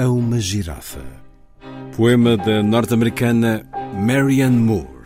A uma girafa. Poema da norte-americana Marianne Moore.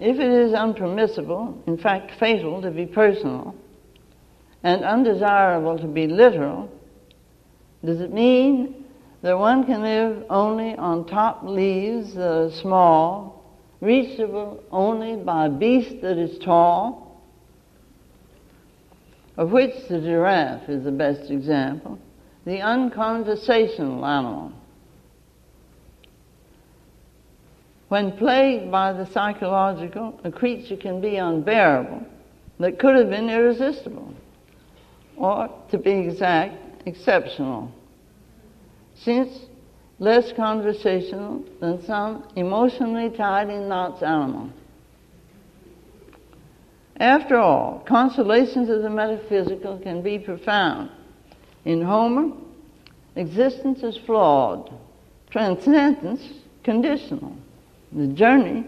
If it is unpermissible, in fact fatal, to be personal, and undesirable to be literal, does it mean that one can live only on top leaves that are small, reachable only by a beast that is tall, of which the giraffe is the best example, the unconversational animal? When plagued by the psychological, a creature can be unbearable that could have been irresistible, or, to be exact, exceptional, since less conversational than some emotionally tied in knots animal. After all, consolations of the metaphysical can be profound. In Homer, existence is flawed, transcendence conditional the journey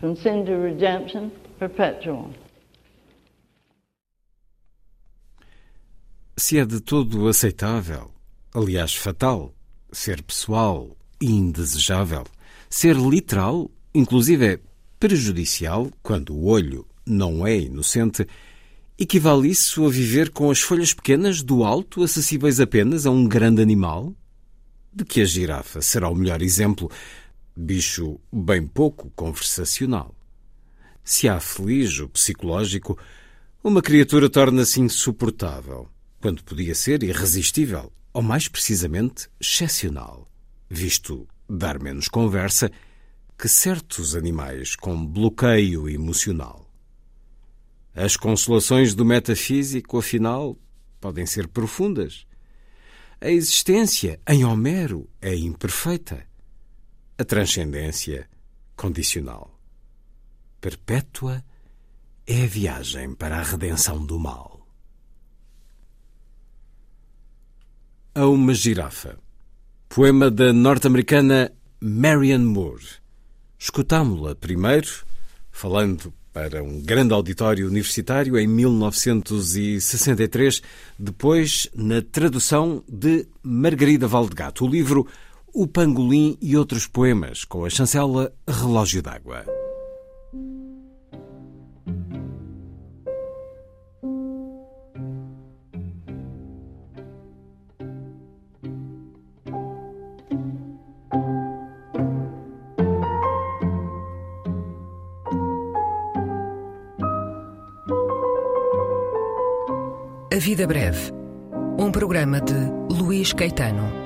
from sin to redemption perpetual. Se é de todo aceitável, aliás fatal, ser pessoal e indesejável, ser literal, inclusive é prejudicial, quando o olho não é inocente, equivale isso a viver com as folhas pequenas do alto acessíveis apenas a um grande animal? De que a girafa será o melhor exemplo, bicho bem pouco conversacional. Se há feliz o psicológico, uma criatura torna-se insuportável, quando podia ser irresistível, ou mais precisamente excepcional, visto dar menos conversa que certos animais com bloqueio emocional. As consolações do metafísico, afinal, podem ser profundas. A existência em Homero é imperfeita a transcendência condicional. Perpétua é a viagem para a redenção do mal. A uma girafa. Poema da norte-americana Marianne Moore. Escutámo-la primeiro, falando para um grande auditório universitário em 1963, depois na tradução de Margarida Valdegato. O livro o Pangolim e outros poemas, com a chancela Relógio d'Água. A Vida Breve, um programa de Luís Caetano.